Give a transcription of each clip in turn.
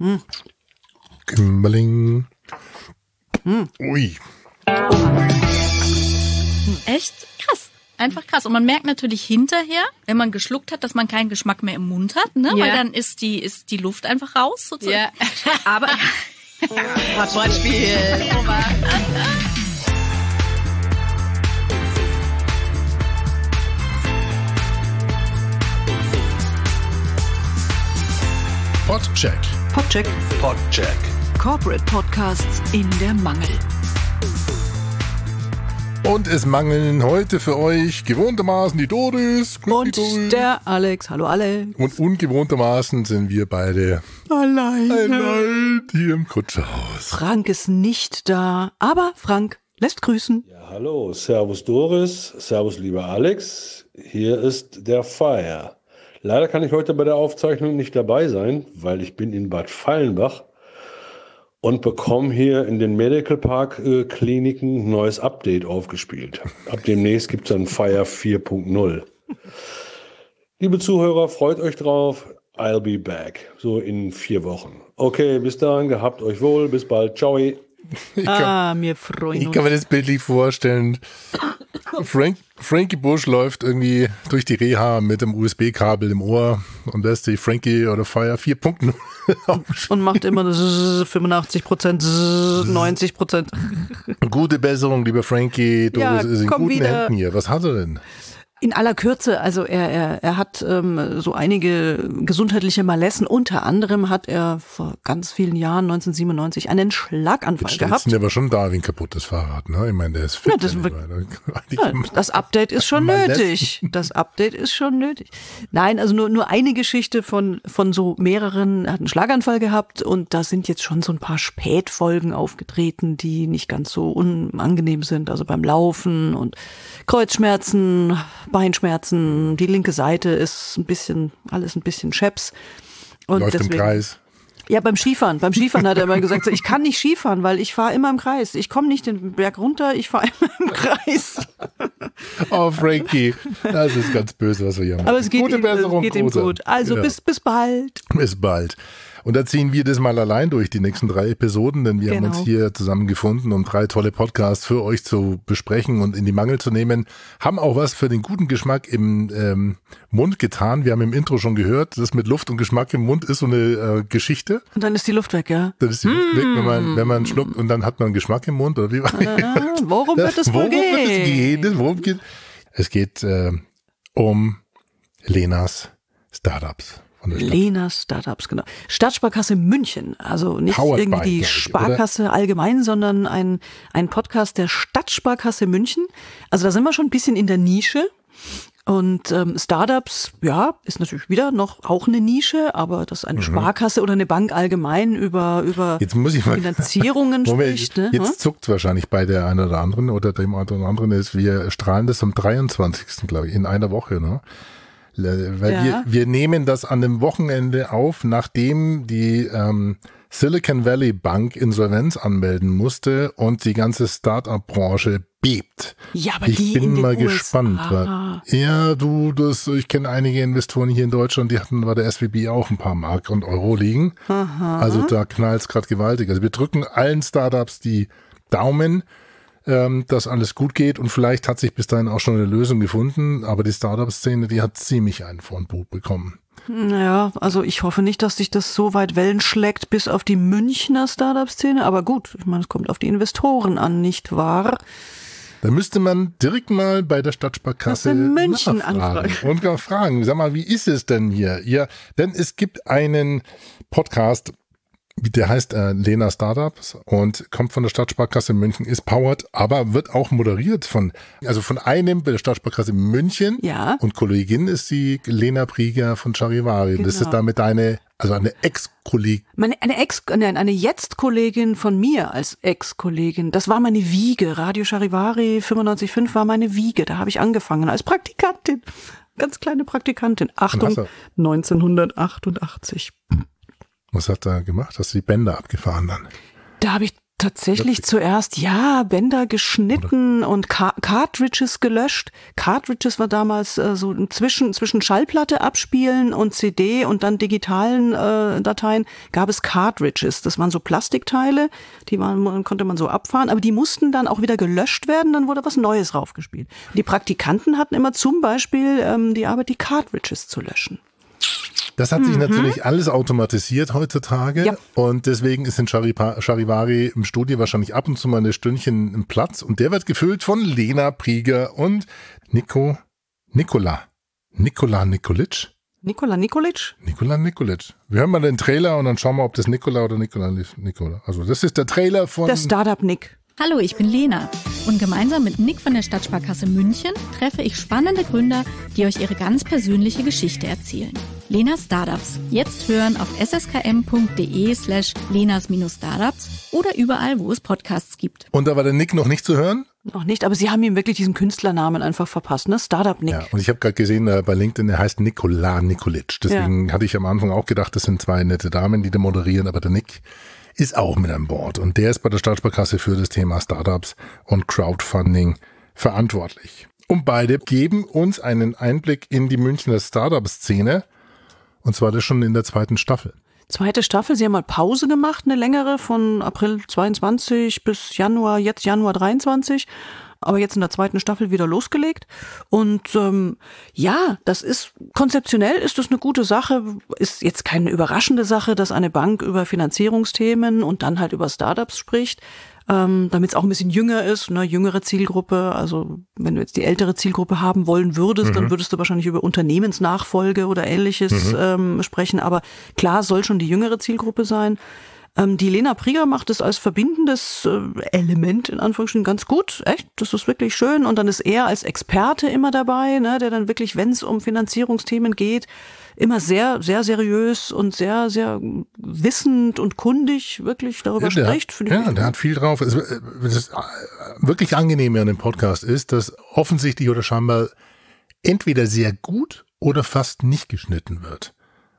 Hm. Kimberling. Hm. Ui. Echt krass. Einfach krass. Und man merkt natürlich hinterher, wenn man geschluckt hat, dass man keinen Geschmack mehr im Mund hat, ne? Ja. Weil dann ist die, ist die Luft einfach raus, sozusagen. Ja. Aber Was Wortspiel. Podcheck. Podcheck. Podcheck. Corporate Podcasts in der Mangel. Und es mangeln heute für euch gewohntermaßen die Doris. Grüß Und die Doris. der Alex. Hallo alle. Und ungewohntermaßen sind wir beide Allein. allein hier im Kutscherhaus. Frank ist nicht da, aber Frank lässt grüßen. Ja, hallo, Servus Doris, Servus lieber Alex, hier ist der Fire. Leider kann ich heute bei der Aufzeichnung nicht dabei sein, weil ich bin in Bad Fallenbach und bekomme hier in den Medical Park äh, Kliniken ein neues Update aufgespielt. Ab demnächst gibt es dann Fire 4.0. Liebe Zuhörer, freut euch drauf. I'll be back. So in vier Wochen. Okay, bis dahin, gehabt euch wohl. Bis bald. Ciao. Ich kann, Ah, wir freuen ich kann mir das bildlich vorstellen. Frank, Frankie Bush läuft irgendwie durch die Reha mit dem USB-Kabel im Ohr und lässt die Frankie oder Fire 4.0 Und macht immer das 85 Prozent, 90 Prozent. Gute Besserung, lieber Frankie. Du Ja, bist ist in guten wieder. Händen hier. Was hat er denn? In aller Kürze, also er, er, er hat ähm, so einige gesundheitliche Malessen. Unter anderem hat er vor ganz vielen Jahren, 1997, einen Schlaganfall Jetzt gehabt. sind aber schon da wie ein kaputtes Fahrrad, ne? Ich meine, der ist fit. Ja, das ich Ja, das Update ist schon nötig. Das Update ist schon nötig. Nein, also nur, nur eine Geschichte von, von so mehreren, er hat einen Schlaganfall gehabt und da sind jetzt schon so ein paar Spätfolgen aufgetreten, die nicht ganz so unangenehm sind. Also beim Laufen und Kreuzschmerzen, Beinschmerzen, die linke Seite ist ein bisschen, alles ein bisschen scheps. Und läuft im Kreis. ja, beim Skifahren. Beim Skifahren hat er immer gesagt, so, ich kann nicht Skifahren, weil ich fahre immer im Kreis. Ich komme nicht den Berg runter, ich fahre immer im Kreis. Oh, Frankie, das ist ganz böse, was wir hier machen. Aber es geht, Gute ihm, Besserung, es geht ihm gut. Also Ja. bis, bis bald. Bis bald. Und da ziehen wir das mal allein durch, die nächsten drei Episoden, denn wir haben Genau. uns hier zusammengefunden, um drei tolle Podcasts für euch zu besprechen und in die Mangel zu nehmen. Haben auch was für den guten Geschmack im ähm, Mund getan. Wir haben im Intro schon gehört, das mit Luft und Geschmack im Mund ist so eine äh, Geschichte. Und dann ist die Luft weg, ja. Dann ist die Luft weg, wenn man, wenn man schluckt und dann hat man Geschmack im Mund. Oder wie war Ah, worum wird es wohl Worum wird es gehen? gehen? Worum geht? Es geht äh, um Lenas Startups. Von der Stadt. Lena Startups, genau. Stadtsparkasse München. Also nicht Powered irgendwie by, die glaub ich, Sparkasse allgemein, sondern ein, ein Podcast der Stadtsparkasse München. Also da sind wir schon ein bisschen in der Nische. Und ähm, Startups, ja, ist natürlich wieder noch auch eine Nische, aber dass eine Sparkasse oder eine Bank allgemein über, über Mhm. Jetzt muss ich mal. Finanzierungen spricht. Ne? Jetzt zuckt wahrscheinlich bei der einen oder anderen oder dem anderen ist, wir strahlen das am 23. glaube ich, in einer Woche, ne? Weil Ja. wir, wir nehmen das an dem Wochenende auf, nachdem die ähm, Silicon Valley Bank Insolvenz anmelden musste und die ganze Startup-Branche bebt. Ja, aber ich die bin mal USA. gespannt. Weil, ja, du, das, ich kenne einige Investoren hier in Deutschland, die hatten bei der SWB auch ein paar Mark und Euro liegen. Also da knallt es gerade gewaltig. Also wir drücken allen Startups die Daumen, ähm, dass alles gut geht und vielleicht hat sich bis dahin auch schon eine Lösung gefunden, aber die Startup-Szene, die hat ziemlich einen von Bug bekommen. Naja, also ich hoffe nicht, dass sich das so weit Wellen schlägt bis auf die Münchner Startup-Szene, aber gut, ich meine, es kommt auf die Investoren an, nicht wahr? Da müsste man direkt mal bei der Stadtsparkasse in München nachfragen und gar fragen, sag mal, wie ist es denn hier? Ja, denn es gibt einen Podcast, der heißt äh, Lena Startups und kommt von der Stadtsparkasse München, ist powered, aber wird auch moderiert von, also von einem bei der Stadtsparkasse München. Ja. Und Kollegin ist die Lena Prieger von Charivari. Und Das Genau. ist damit eine, also eine Ex-Kollegin. Meine, eine Ex, nein, eine Jetzt-Kollegin von mir als Ex-Kollegin, das war meine Wiege. Radio Charivari 95.5 war meine Wiege. Da habe ich angefangen als Praktikantin. Ganz kleine Praktikantin. Achtung, hast du- 1988. Was hat er gemacht? Hast du die Bänder abgefahren dann? Da habe ich Tatsächlich zuerst, ja, Bänder geschnitten Oder? und Car Cartridges gelöscht. Cartridges war damals äh, so zwischen, zwischen Schallplatte abspielen und CD und dann digitalen äh, Dateien gab es Cartridges. Das waren so Plastikteile, die waren, konnte man so abfahren, aber die mussten dann auch wieder gelöscht werden, dann wurde was Neues raufgespielt. Die Praktikanten hatten immer zum Beispiel ähm, die Arbeit, die Cartridges zu löschen. Das hat sich mhm. natürlich alles automatisiert heutzutage ja. und deswegen ist in Charivari im Studio wahrscheinlich ab und zu mal eine Stündchen im Platz und der wird gefüllt von Lena Prieger und Nico, Nikola, Nikola Nikolic. Nikola Nikolic? Nikola Nikolic. Wir hören mal den Trailer und dann schauen wir, ob das Nikola oder Nikola ist. Nikola. Also das ist der Trailer von... Der Startup Nick. Hallo, ich bin Lena und gemeinsam mit Nick von der Stadtsparkasse München treffe ich spannende Gründer, die euch ihre ganz persönliche Geschichte erzählen. Lena Startups. Jetzt hören auf sskm.de slash lenas-startups oder überall, wo es Podcasts gibt. Und da war der Nick noch nicht zu hören? Noch nicht, aber sie haben ihm wirklich diesen Künstlernamen einfach verpasst, ne? Startup Nick. Ja, und ich habe gerade gesehen, äh, bei LinkedIn, er heißt Nikola Nikolic. Deswegen ja. hatte ich am Anfang auch gedacht, das sind zwei nette Damen, die da moderieren, aber der Nick ist auch mit an Bord und der ist bei der Stadtsparkasse für das Thema Startups und Crowdfunding verantwortlich. Und beide geben uns einen Einblick in die Münchner Startup-Szene und zwar das schon in der zweiten Staffel. Zweite Staffel, sie haben mal Pause gemacht, eine längere von April 22 bis Januar, jetzt Januar 23 aber jetzt in der zweiten Staffel wieder losgelegt. Und ähm, ja, das ist konzeptionell ist das eine gute Sache. Ist jetzt keine überraschende Sache, dass eine Bank über Finanzierungsthemen und dann halt über Startups spricht. Ähm, damit es auch ein bisschen jünger ist, ne, jüngere Zielgruppe. Also wenn du jetzt die ältere Zielgruppe haben wollen würdest, mhm. dann würdest du wahrscheinlich über Unternehmensnachfolge oder ähnliches mhm. ähm, sprechen. Aber klar soll schon die jüngere Zielgruppe sein. Ähm, die Lena Prieger macht es als verbindendes äh, Element in Anführungsstrichen ganz gut. Echt, das ist wirklich schön. Und dann ist er als Experte immer dabei, ne, der dann wirklich, wenn es um Finanzierungsthemen geht, immer sehr, sehr seriös und sehr, sehr wissend und kundig wirklich darüber ja, spricht. Hat, ja, der hat viel drauf. Es, das wirklich angenehme an dem Podcast ist, dass offensichtlich oder scheinbar entweder sehr gut oder fast nicht geschnitten wird.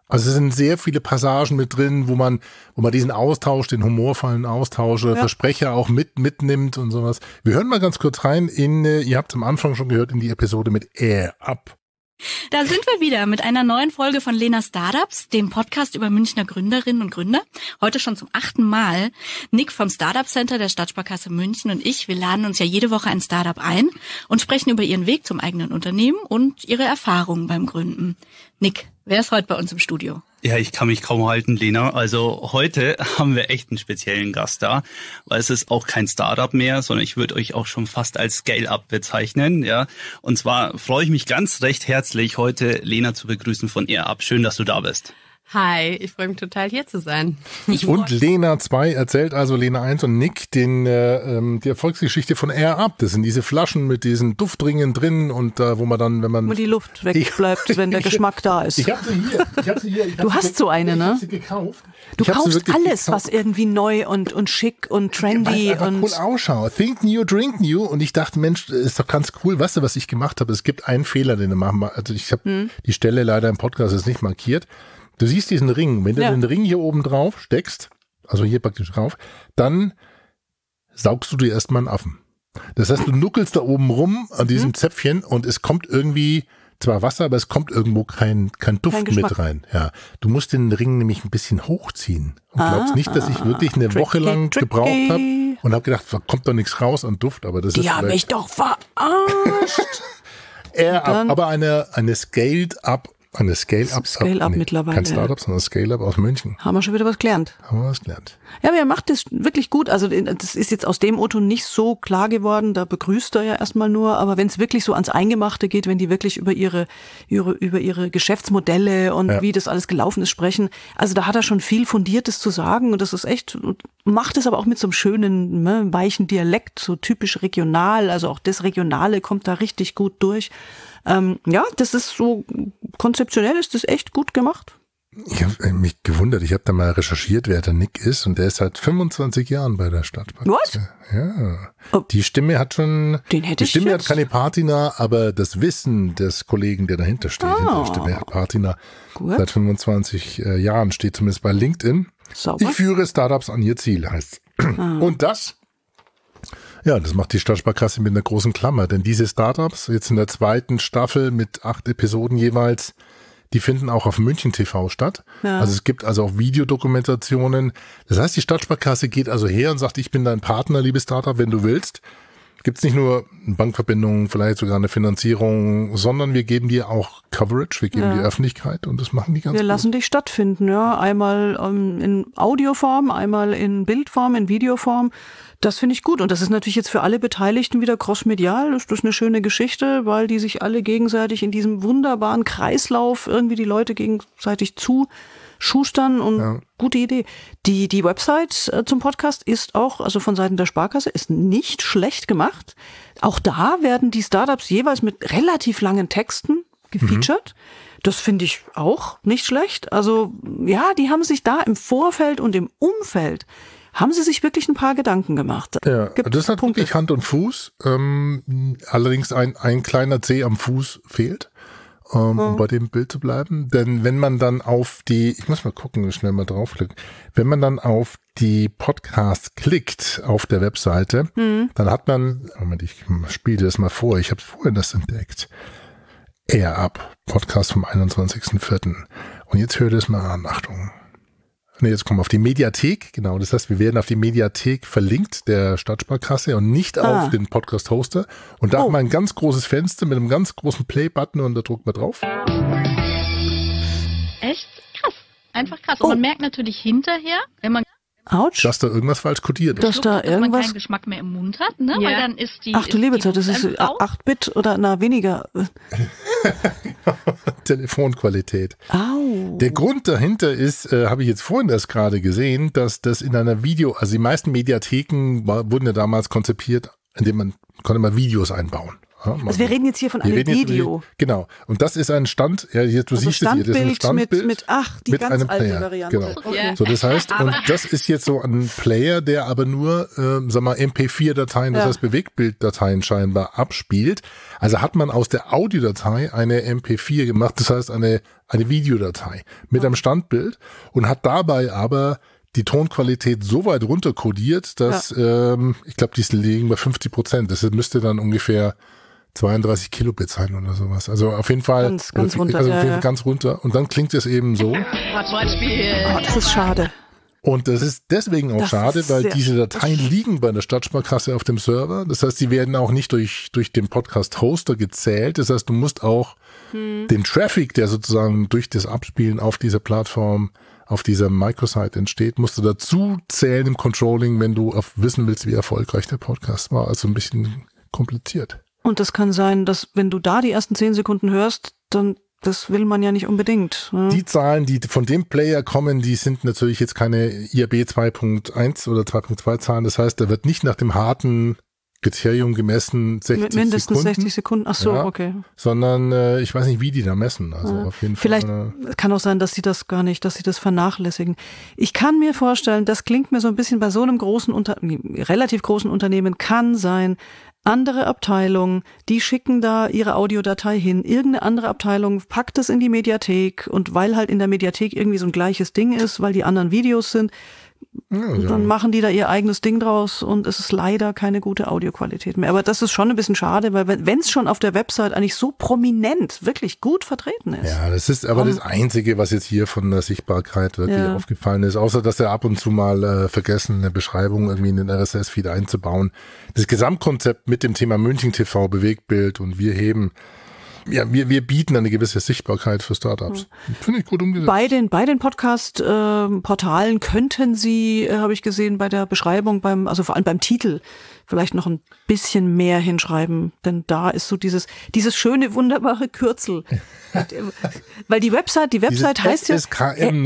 Also es sind sehr viele Passagen mit drin, wo man, wo man diesen Austausch, den humorvollen Austausch, ja. Versprecher auch mit mitnimmt und sowas. Wir hören mal ganz kurz rein in, äh, ihr habt am Anfang schon gehört, in die Episode mit Air Up. Da sind wir wieder mit einer neuen Folge von Lena Startups, dem Podcast über Münchner Gründerinnen und Gründer. Heute schon zum achten Mal. Nick vom Startup Center der Stadtsparkasse München und ich, wir laden uns ja jede Woche ein Startup ein und sprechen über ihren Weg zum eigenen Unternehmen und ihre Erfahrungen beim Gründen. Nick, wer ist heute bei uns im Studio? Ja, ich kann mich kaum halten, Lena. Also heute haben wir echt einen speziellen Gast da, weil es ist auch kein Startup mehr, sondern ich würde euch auch schon fast als Scale-Up bezeichnen, ja. Und zwar freue ich mich ganz recht herzlich, heute Lena zu begrüßen von AirUp. Schön, dass du da bist. Hi, ich freue mich total hier zu sein. und Lena 2 erzählt also Lena 1 und Nick den, äh, ähm, die Erfolgsgeschichte von Air Up. Das sind diese Flaschen mit diesen Duftringen drin und äh, wo man dann, wenn man. Wo die Luft wegbleibt, wenn der Geschmack da ist. Ich habe sie hier. Ich hab sie hier. Ich du hast so eine, ne? Ich sie gekauft. Du kaufst alles, gekauft. was irgendwie neu und, und schick und trendy ja, und. cool ausschaut. Think new, drink new. Und ich dachte, Mensch, ist doch ganz cool. Weißt du, was ich gemacht habe? Es gibt einen Fehler, den du machen. Also ich habe hm. die Stelle leider im Podcast jetzt nicht markiert. Du siehst diesen Ring. Wenn du ja. den Ring hier oben drauf steckst, also hier praktisch drauf, dann saugst du dir erstmal einen Affen. Das heißt, du nuckelst da oben rum an mhm. diesem Zäpfchen und es kommt irgendwie zwar Wasser, aber es kommt irgendwo kein, kein Duft kein mit rein. Ja, du musst den Ring nämlich ein bisschen hochziehen und glaubst ah, nicht, dass ich wirklich eine tricky, Woche lang tricky. gebraucht habe und habe gedacht, da kommt doch nichts raus an Duft, aber das Die ist Die haben mich doch verarscht. er, aber eine eine scaled up eine Scale-Up. Scale-Up mittlerweile. Kein Startup, sondern Scale-Up aus München. Haben wir schon wieder was gelernt. Haben wir was gelernt. Ja, aber er macht das wirklich gut. Also das ist jetzt aus dem Otto nicht so klar geworden. Da begrüßt er ja erstmal nur. Aber wenn es wirklich so ans Eingemachte geht, wenn die wirklich über ihre, ihre über ihre Geschäftsmodelle und ja. wie das alles gelaufen ist sprechen, also da hat er schon viel Fundiertes zu sagen. Und das ist echt, macht es aber auch mit so einem schönen, ne, weichen Dialekt, so typisch regional. Also auch das Regionale kommt da richtig gut durch. Ähm, ja, das ist so, konzeptionell ist das echt gut gemacht. Ich habe äh, mich gewundert, ich habe da mal recherchiert, wer der Nick ist und der ist seit 25 Jahren bei der Stadtpark. Was? Ja. Oh. Die Stimme hat schon, Den hätte die Stimme jetzt. hat keine Patina, aber das Wissen des Kollegen, der dahinter steht, oh. hinter der Stimme hat Patina. Gut. Seit 25 äh, Jahren steht zumindest bei LinkedIn. Sauber. Ich führe Startups an ihr Ziel, heißt Und das, ja, das macht die Stadtsparkasse mit einer großen Klammer, denn diese Startups, jetzt in der zweiten Staffel mit acht Episoden jeweils, die finden auch auf München TV statt. Ja. Also es gibt also auch Videodokumentationen. Das heißt, die Stadtsparkasse geht also her und sagt, ich bin dein Partner, liebe Startup, wenn du willst. Gibt's nicht nur Bankverbindungen, vielleicht sogar eine Finanzierung, sondern wir geben dir auch Coverage, wir geben Ja. dir Öffentlichkeit und das machen die ganz Wir gut. lassen dich stattfinden, ja. Einmal ähm, in Audioform, einmal in Bildform, in Videoform. Das finde ich gut. Und das ist natürlich jetzt für alle Beteiligten wieder crossmedial. Das ist eine schöne Geschichte, weil die sich alle gegenseitig in diesem wunderbaren Kreislauf irgendwie die Leute gegenseitig zuschustern und Ja. gute Idee. Die, die Website äh, zum Podcast ist auch, also von Seiten der Sparkasse, ist nicht schlecht gemacht. Auch da werden die Startups jeweils mit relativ langen Texten gefeatured. Das finde ich auch nicht schlecht. Also ja, die haben sich da im Vorfeld und im Umfeld haben sie sich wirklich ein paar Gedanken gemacht. Ja, Gibt das hat Punkte. wirklich Hand und Fuß. Ähm, allerdings ein, ein kleiner C am Fuß fehlt, ähm, um bei dem Bild zu bleiben. Denn wenn man dann auf die, ich muss mal gucken, schnell mal draufklicken, wenn man dann auf die Podcasts klickt auf der Webseite, dann hat man, Moment, ich spiele das mal vor, ich habe vorhin das entdeckt. Air Up, Podcast vom 21.04. Und jetzt hört es mal an, Achtung. Nee, jetzt kommen wir auf die Mediathek, genau. Das heißt, wir werden auf die Mediathek verlinkt der Stadtsparkasse und nicht Ah. auf den Podcast-Hoster. Und da Oh. haben wir ein ganz großes Fenster mit einem ganz großen Play-Button und da drückt man drauf. Echt krass. Einfach krass. Oh. Und man merkt natürlich hinterher, wenn man Autsch. dass da irgendwas falsch kodiert ist. Das- da dass man irgendwas- keinen Geschmack mehr im Mund hat, ne? Ja. Weil dann ist die. Ach du liebe Zeit, das ist einfach raus. 8-Bit oder na weniger. Telefonqualität. Au. Der Grund dahinter ist, äh, habe ich jetzt vorhin erst gerade gesehen, dass das in einer Video, also die meisten Mediatheken war, wurden ja damals konzipiert, indem man konnte man Videos einbauen. Ja, Also wir reden jetzt hier von einem Video. Genau. Und das ist ein Stand, ja, hier, du Also siehst es hier, das ist ein Standbild, Standbild mit, mit, ach, die mit ganz einem alte Player. Variante. Genau. Okay. So, das heißt, und das ist jetzt so ein Player, der aber nur, ähm, sag mal, MP4-Dateien, das Ja. heißt Bewegtbilddateien scheinbar abspielt. Also hat man aus der Audiodatei eine MP4 gemacht, das heißt eine, eine Videodatei mit einem Standbild und hat dabei aber die Tonqualität so weit runterkodiert, dass ähm, ich glaube, die liegen bei 50 Prozent. Das müsste dann ungefähr 32 Kilobit sein oder sowas. Also auf jeden Fall Ganz, ganz runter, Also ja, auf jeden ja. Ganz runter. Und dann klingt es eben so. Oh, das ist schade. Und das ist deswegen auch Das schade, weil diese Dateien liegen bei der Stadtsparkasse auf dem Server. Das heißt, die werden auch nicht durch, durch den Podcast-Hoster gezählt. Das heißt, du musst auch Hm. den Traffic, der sozusagen durch das Abspielen auf dieser Plattform, auf dieser Microsite entsteht, musst du dazu zählen im Controlling, wenn du auf wissen willst, wie erfolgreich der Podcast war. Also ein bisschen kompliziert. Und das kann sein, dass wenn du da die ersten zehn Sekunden hörst, dann das will man ja nicht unbedingt. Ne? Die Zahlen, die von dem Player kommen, die sind natürlich jetzt keine IAB 2.1 oder 2.2 Zahlen. Das heißt, da wird nicht nach dem harten Kriterium gemessen 60 Mit mindestens Sekunden, 60 Sekunden. Ach so, Ja. okay. sondern äh, ich weiß nicht, wie die da messen. Also auf jeden Vielleicht Fall. äh, kann auch sein, dass sie das gar nicht, dass sie das vernachlässigen. Ich kann mir vorstellen, das klingt mir so ein bisschen bei so einem großen, Unter relativ großen Unternehmen kann sein, andere Abteilungen, die schicken da ihre Audiodatei hin. Irgendeine andere Abteilung packt es in die Mediathek und weil halt in der Mediathek irgendwie so ein gleiches Ding ist, weil die anderen Videos sind, ja, dann machen die da ihr eigenes Ding draus und es ist leider keine gute Audioqualität mehr. Aber das ist schon ein bisschen schade, weil wenn es schon auf der Website eigentlich so prominent, wirklich gut vertreten ist. Ja, das ist aber das Einzige, was jetzt hier von der Sichtbarkeit wirklich Ja. aufgefallen ist, außer dass er ab und zu mal äh, vergessen, eine Beschreibung irgendwie in den RSS-Feed einzubauen. Das Gesamtkonzept mit dem Thema München TV, Bewegtbild und wir heben, ja, wir, wir bieten eine gewisse Sichtbarkeit für Startups. Finde ich gut umgesetzt. Bei den, bei den Podcast-Portalen könnten Sie, äh, habe ich gesehen, bei der Beschreibung, beim, also vor allem beim Titel, vielleicht noch ein bisschen mehr hinschreiben, denn da ist so dieses, dieses schöne, wunderbare Kürzel. Weil die Website, die Website heißt ja SKM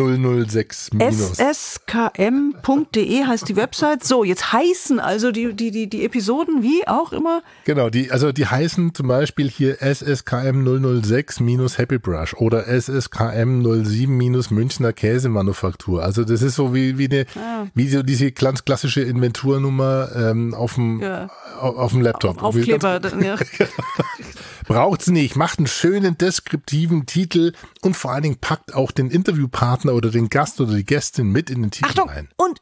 006 minus. sskm.de heißt die Website. So, jetzt heißen also die, die, die, die Episoden wie auch immer. Genau, die, also die heißen zum Beispiel hier SSKM SSKM 006 minus Happy Brush oder SSKM 07 minus Münchner Käsemanufaktur. Also das ist so wie, wie, eine, Ah. wie so diese ganz klassische Inventurnummer ähm, auf dem Ja. auf, auf dem Laptop. Aufkleber. Ja. Braucht's nicht. Macht einen schönen deskriptiven Titel und vor allen Dingen packt auch den Interviewpartner oder den Gast oder die Gästin mit in den Titel Achtung, rein. und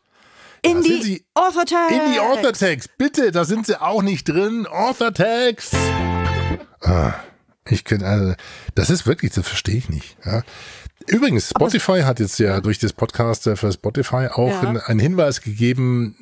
in die sie- Author Tag. In die Author Tags, bitte, da sind sie auch nicht drin. Author Tags. Ah, ich könnte, also, das ist wirklich, das verstehe ich nicht. Ja. Übrigens, Spotify hat jetzt ja durch das Podcast äh, für Spotify auch Ja. einen- Hinweis gegeben,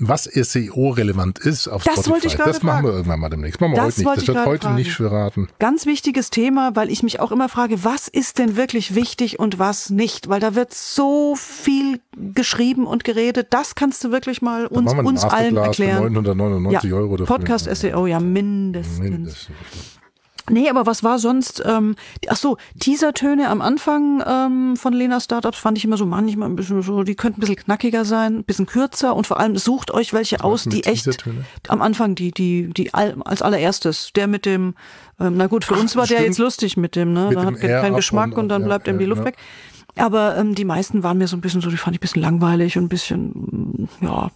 was SEO-relevant ist auf Das Spotify. wollte ich gerade das machen wir irgendwann mal demnächst. Machen wir Das heute nicht. wollte Das wird heute fragen. nicht verraten. Ganz wichtiges Thema, weil ich mich auch immer frage, was ist denn wirklich wichtig und was nicht? Weil da wird so viel geschrieben und geredet. Das kannst du wirklich mal uns, uns allen Masterclass für erklären. 999 ja, Euro dafür. Podcast SEO, ja, mindestens. Mindestens. Nee, aber was war sonst? Ähm, ach so, Teasertöne am Anfang ähm, von Lena Startups fand ich immer so manchmal ein bisschen so, die könnten ein bisschen knackiger sein, ein bisschen kürzer und vor allem sucht euch welche aus, die echt am Anfang die die die all, als allererstes, der mit dem ähm, na gut, für Ach, uns war der stimmt. jetzt lustig mit dem, ne? Mit da hat keinen Geschmack und- und, dann bleibt ihm die Luft ja. weg. Aber ähm, die meisten waren mir so ein bisschen so, die fand ich ein bisschen langweilig und ein bisschen mm, ja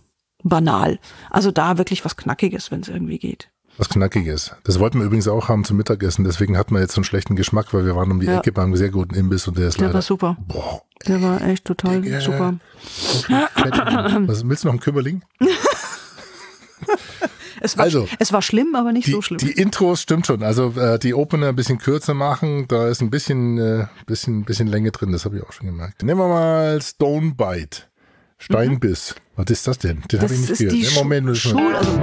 banal. Also da wirklich was Knackiges, wenn es irgendwie geht. Was Knackiges. Das wollten wir übrigens auch haben zum Mittagessen. Deswegen hatten wir jetzt so einen schlechten Geschmack, weil wir waren um die Ja. Ecke beim sehr guten Imbiss und der ist Der leider. war super. Boah, Der war echt total Digga. super. viel Fett. Was willst du noch einen Kümmerling? Es war, Also, es war schlimm, aber nicht Die, so schlimm. die Intros stimmt schon. Also äh, die Opener ein bisschen kürzer machen, da ist ein bisschen, äh, bisschen, bisschen Länge drin. Das habe ich auch schon gemerkt. Nehmen wir mal Stonebite. Steinbiss. Was ist das denn? Den habe ich nicht gehört. Im Moment Schul, also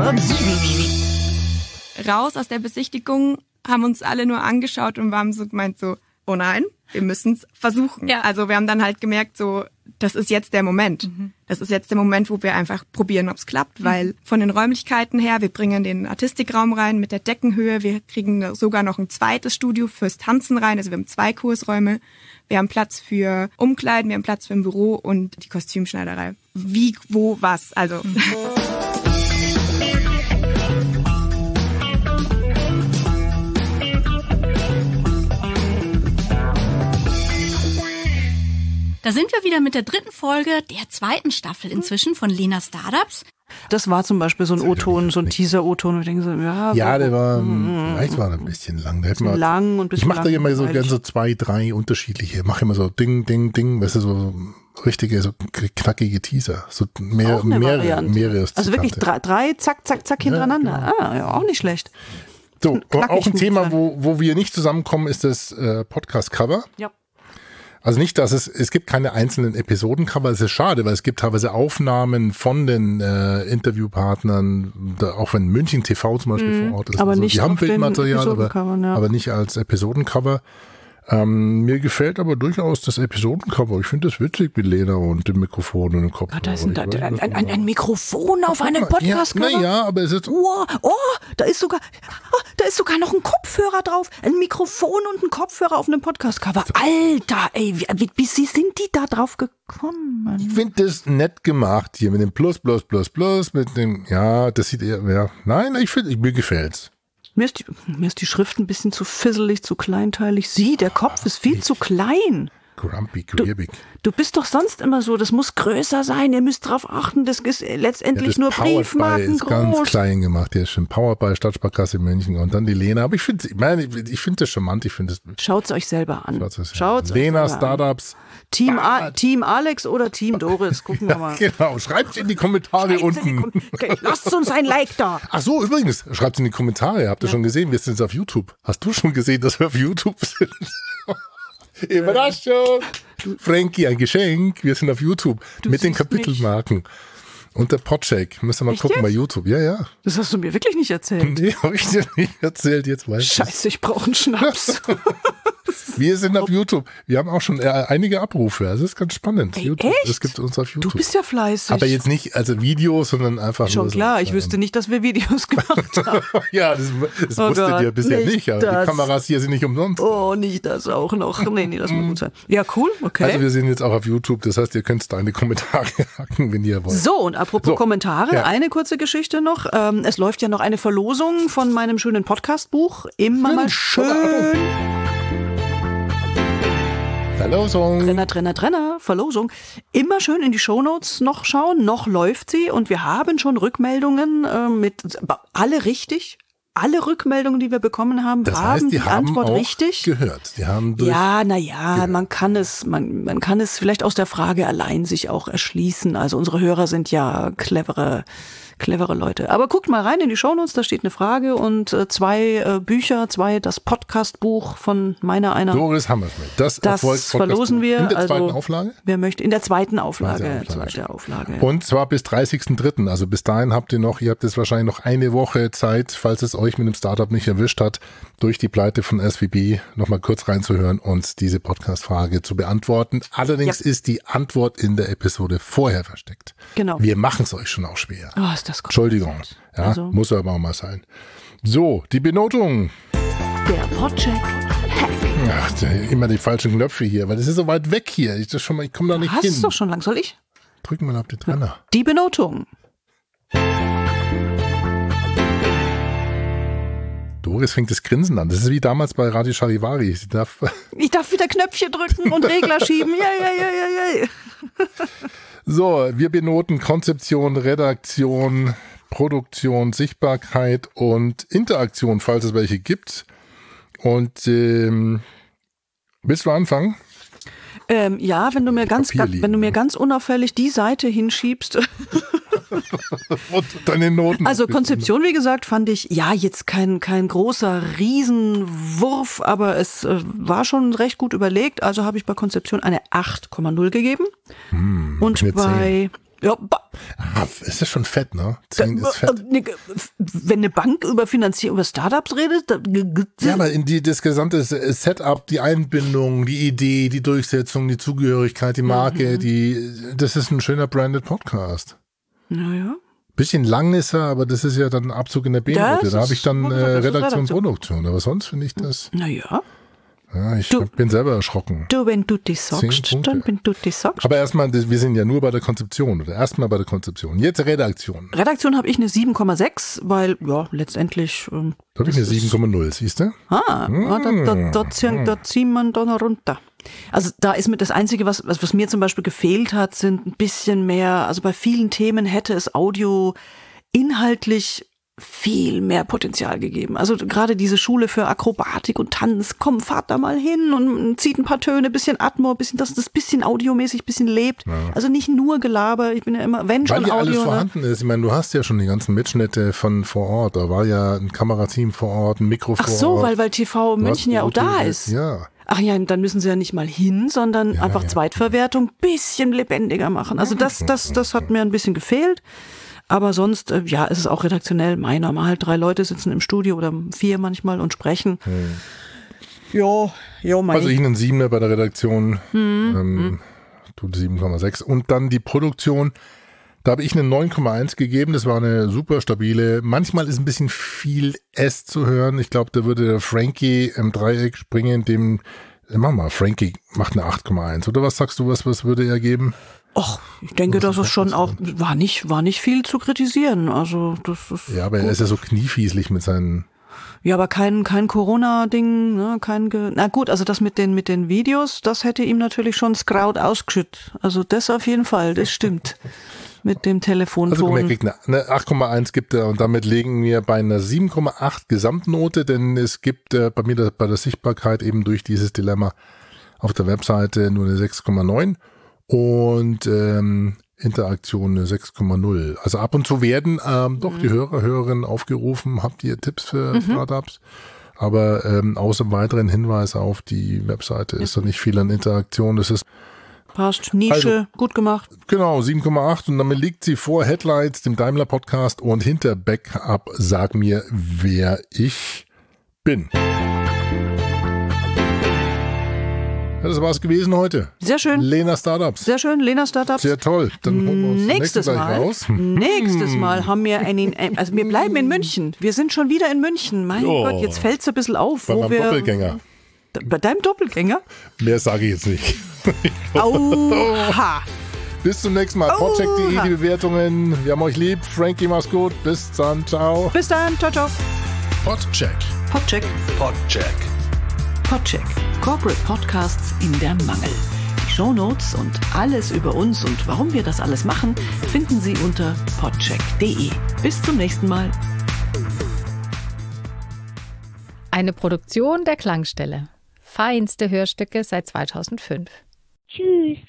Raus aus der Besichtigung, haben uns alle nur angeschaut und haben so gemeint so, oh nein, wir müssen es versuchen. Ja. Also wir haben dann halt gemerkt so, das ist jetzt der Moment. Das ist jetzt der Moment, wo wir einfach probieren, ob es klappt, weil von den Räumlichkeiten her, wir bringen den Artistikraum rein mit der Deckenhöhe, wir kriegen sogar noch ein zweites Studio fürs Tanzen rein, also wir haben zwei Kursräume, wir haben Platz für Umkleiden, wir haben Platz für ein Büro und die Kostümschneiderei. Wie, wo, was, also. Da sind wir wieder mit der dritten Folge der zweiten Staffel inzwischen von Lena Startups. das war zum Beispiel so ein O-Ton, so ein Teaser-O-Ton. Ich denke so, ja, Ja, der war, Mhm. vielleicht war ein bisschen lang. Der hätte mal, lang und ich bisschen mache da immer so gerne so zwei, drei unterschiedliche. Mache immer so Ding, Ding, Ding. Weißt du, so richtige, so knackige Teaser. So mehr, auch eine mehrere, Variante. mehrere Also wirklich drei, drei, zack, zack, zack hintereinander. Ah, ja, auch nicht schlecht. So, knackig auch ein Thema, wo, wo wir nicht zusammenkommen, ist das äh, Podcast-Cover. Ja. Also nicht, dass es, es gibt keine einzelnen Episodencover, es ist schade, weil es gibt teilweise Aufnahmen von den äh, Interviewpartnern, da, auch wenn München TV zum Beispiel vor Ort ist. Mhm. aber so. nicht Die haben Bildmaterial, aber, ja. aber nicht als Episodencover. Ähm, mir gefällt aber durchaus das Episodencover. Ich finde das witzig mit Lena und dem Mikrofon und dem Kopf. Ah, da ist ein, da, da, ein, ein, ein Mikrofon auf einem podcast Ja, naja, aber es ist, Oh, oh, da ist sogar, oh, da ist sogar noch ein Kopfhörer drauf. Ein Mikrofon und ein Kopfhörer auf einem Podcast-Cover. Alter, ey, wie, wie, wie sind die da drauf gekommen? Ich finde das nett gemacht hier mit dem Plus, Plus, Plus, Plus, mit dem, ja, das sieht eher, ja, nein, ich finde, mir gefällt's. Mir ist, die, mir ist die Schrift ein bisschen zu fisselig, zu kleinteilig. Sie, der Kopf ist viel zu klein. Grumpy, griebig. Du bist doch sonst immer so, das muss größer sein, ihr müsst drauf achten, das ist letztendlich das nur Powered by Briefmarken ist ganz groß. klein gemacht. Der ist schon Powered by Stadtsparkasse München und dann die Lena. Aber ich finde, ich meine, ich finde das charmant. Ich finde das. Schaut's euch selber an. Schaut's euch an. Schaut's euch Lena selber an. Startups. Team, A Team Alex oder Team Doris, gucken wir mal. Genau. Schreibt's in die Kommentare Schreibt's in die unten. Kom- Okay, Lasst uns ein Like da. Ach so, übrigens, schreibt's in die Kommentare. Habt ihr schon gesehen? Wir sind jetzt auf YouTube. Hast du schon gesehen, dass wir auf YouTube sind? Überraschung! Frankie, ein Geschenk. Wir sind auf YouTube mit den siehst mich. Und der Podcheck. Müssen wir mal Echt gucken jetzt? bei YouTube. Ja, ja. Das hast du mir wirklich nicht erzählt. Nee, habe ich dir nicht erzählt. Jetzt weiß ich. Scheiße, ich brauche einen Schnaps. Wir sind auf YouTube. Wir haben auch schon äh, einige Abrufe. Das ist ganz spannend. Ey, YouTube. echt? Das gibt uns auf Du YouTube. bist ja fleißig. Aber jetzt nicht also Videos, sondern einfach Schon nur so, klar, ich ähm, wüsste nicht, dass wir Videos gemacht haben. Ja, das, das Oh wusstet Gott, ihr bisher nicht nicht. Aber das. die Kameras hier sind nicht umsonst. Oh, nicht das auch noch. Nee, nee, das muss gut sein. Ja, cool, okay. Also wir sind jetzt auch auf YouTube. Das heißt, ihr könnt da in die Kommentare hacken, wenn ihr wollt. So, und apropos So, Kommentare, ja. eine kurze Geschichte noch. Ähm, es läuft ja noch eine Verlosung von meinem schönen Podcast-Buch. Immer mal schön. Verlosung. Trenner, Trenner, Trenner, Verlosung. Immer schön in die Shownotes noch schauen. Noch läuft sie und wir haben schon Rückmeldungen äh, mit alle richtig. Alle Rückmeldungen, die wir bekommen haben, Das haben heißt, die die haben Antwort richtig. gehört. Die haben durch Ja, na ja, man kann es, man, man kann es vielleicht aus der Frage allein sich auch erschließen. Also unsere Hörer sind ja clevere, clevere Leute. Aber guckt mal rein in die Shownotes, da steht eine Frage und äh, zwei äh, Bücher, zwei das Podcast-Buch von meiner einer. Doris Hammersmith. Das, Das verlosen wir. In der zweiten also, Auflage? Wer möchte? In der zweiten Auflage. Zweite Auflage. Zweite Auflage. Und zwar bis 30.03. Also bis dahin habt ihr noch, ihr habt jetzt wahrscheinlich noch eine Woche Zeit, falls es euch mit dem Startup nicht erwischt hat, durch die Pleite von SVB nochmal kurz reinzuhören und diese Podcast-Frage zu beantworten. Allerdings ist die Antwort in der Episode vorher versteckt. Genau. Wir machen es euch schon auch schwer. Oh, ist das Entschuldigung. Ja, Also- muss aber auch mal sein. So, die Benotung. Der Podcheck. Ach, immer die falschen Knöpfe hier, weil das ist so weit weg hier. Ich, das schon mal, ich komme da nicht Hast hin. es doch schon lang. Soll ich? Drück mal auf die Trenner. Die Benotung. Doris fängt das Grinsen an. Das ist wie damals bei Radio Charivari. Sie darf, Ich darf wieder Knöpfchen drücken und Regler schieben. Ja, ja, ja, ja, ja. So, wir benoten Konzeption, Redaktion, Produktion, Sichtbarkeit und Interaktion, falls es welche gibt. Und ähm, willst du anfangen? Ähm, ja, wenn du mir ganz, Papier liegen, wenn du mir ne? ganz unauffällig die Seite hinschiebst. Und deine Noten. Also Konzeption, wie gesagt, fand ich ja jetzt kein kein großer Riesenwurf, aber es äh, war schon recht gut überlegt. Also habe ich bei Konzeption eine 8,0 gegeben und eine bei ja, Ah, ist das schon fett, ne? Zehn ist äh, fett. ne, wenn eine Bank über Finanzierung, über Startups redet, da, Ja, aber in die, das gesamte Setup, die Einbindung, die Idee, die Durchsetzung, die Zugehörigkeit, die Marke, die, das ist ein schöner branded Podcast. naja. Bisschen lang ist er, aber das ist ja dann ein Abzug in der B-Note. Da habe ist- ich dann äh, ist Redaktion, Redaktion. Produktion. Aber sonst finde ich das, Naja. Ja, ich Du- bin selber erschrocken. Du, wenn du dich sagst, dann wenn du dich sagst. Aber erstmal, wir sind ja nur bei der Konzeption oder erstmal bei der Konzeption. Jetzt Redaktion. Redaktion habe ich eine 7,6, weil ja letztendlich ähm, Da habe ich eine 7,0, siehst du? Ah, ah, da, da, da, ziehen, da ziehen man dann runter. Also da ist mir das Einzige, was, was, was mir zum Beispiel gefehlt hat, sind ein bisschen mehr, also bei vielen Themen hätte es Audio inhaltlich viel mehr Potenzial gegeben. Also gerade diese Schule für Akrobatik und Tanz, komm, fahrt da mal hin und zieht ein paar Töne, bisschen Atmo, bisschen, dass das bisschen audiomäßig bisschen lebt. Also nicht nur Gelaber, ich bin ja immer, wenn Weil schon ja alles Audio. Ne? vorhanden ist. Ich meine, du hast ja schon die ganzen Mitschnitte von vor Ort. Da war ja ein Kamerateam vor Ort, ein Mikro Ach vor so, Ort. weil, weil TV Du München ja auch da ist. Ja. Ach ja, dann müssen sie ja nicht mal hin, sondern einfach ja. Zweitverwertung bisschen lebendiger machen. Also das, das, das hat mir ein bisschen gefehlt. Aber sonst, äh, ja, ist es auch redaktionell. Mein normal halt drei Leute sitzen im Studio oder vier manchmal und sprechen. Ja, ja, mein. Also ich einen Siebener bei der Redaktion, Hm, ähm, du 7,6. Und dann die Produktion, da habe ich eine 9,1 gegeben. Das war eine super stabile. Manchmal ist ein bisschen viel S zu hören. Ich glaube, da würde der Frankie im Dreieck springen, dem, mach mal, Frankie macht eine 8,1. Oder was sagst du, was, was würde er geben? Och, ich denke, das ist schon auch, war nicht, war nicht viel zu kritisieren. Also, das ist. Ja, aber er ist ja so kniefieslich mit seinen, Ja, aber kein, kein Corona-Ding, ne, kein, Ge na gut, also das mit den, mit den Videos, das hätte ihm natürlich schon das Kraut ausgeschüttet. Also das auf jeden Fall, das stimmt. mit dem Telefonton. Also er kriegt eine, eine 8,1 gibt er und damit legen wir bei einer 7,8 Gesamtnote, denn es gibt äh, bei mir da, bei der Sichtbarkeit eben durch dieses Dilemma auf der Webseite nur eine 6,9 und ähm, Interaktion eine 6,0. Also ab und zu werden ähm, doch die Hörer, Hörerinnen aufgerufen, habt ihr Tipps für Startups? Aber ähm, außer weiteren Hinweis auf die Webseite ist da nicht viel an Interaktion. Das ist Passt, Nische, Also- gut gemacht. Genau, 7,8 und damit liegt sie vor Headlights, dem Daimler Podcast und hinter Backup Sag mir, wer ich bin. Das war es gewesen heute. Sehr schön. Lena Startups. Sehr schön, Lena Startups. Sehr toll. Dann holen wir uns Nächstes nächste Mal, raus. Hm. nächstes Mal haben wir einen, also wir bleiben in München. Wir sind schon wieder in München. Mein Oh. Gott, jetzt fällt es ein bisschen auf, Bei wo wir. Doppelgänger. Bei deinem Doppelgänger? Mehr sage ich jetzt nicht. Oha! Bis zum nächsten Mal. Podcheck.de, die Bewertungen. Wir haben euch lieb. Frankie, mach's gut. Bis dann. Ciao. Bis dann, ciao, ciao. Podcheck. Podcheck. Podcheck. Podcheck. Corporate Podcasts in der Mangel. Die Shownotes und alles über uns und warum wir das alles machen, finden Sie unter podcheck.de. Bis zum nächsten Mal. Eine Produktion der Klangstelle. Feinste Hörstücke seit 2005. Tschüss.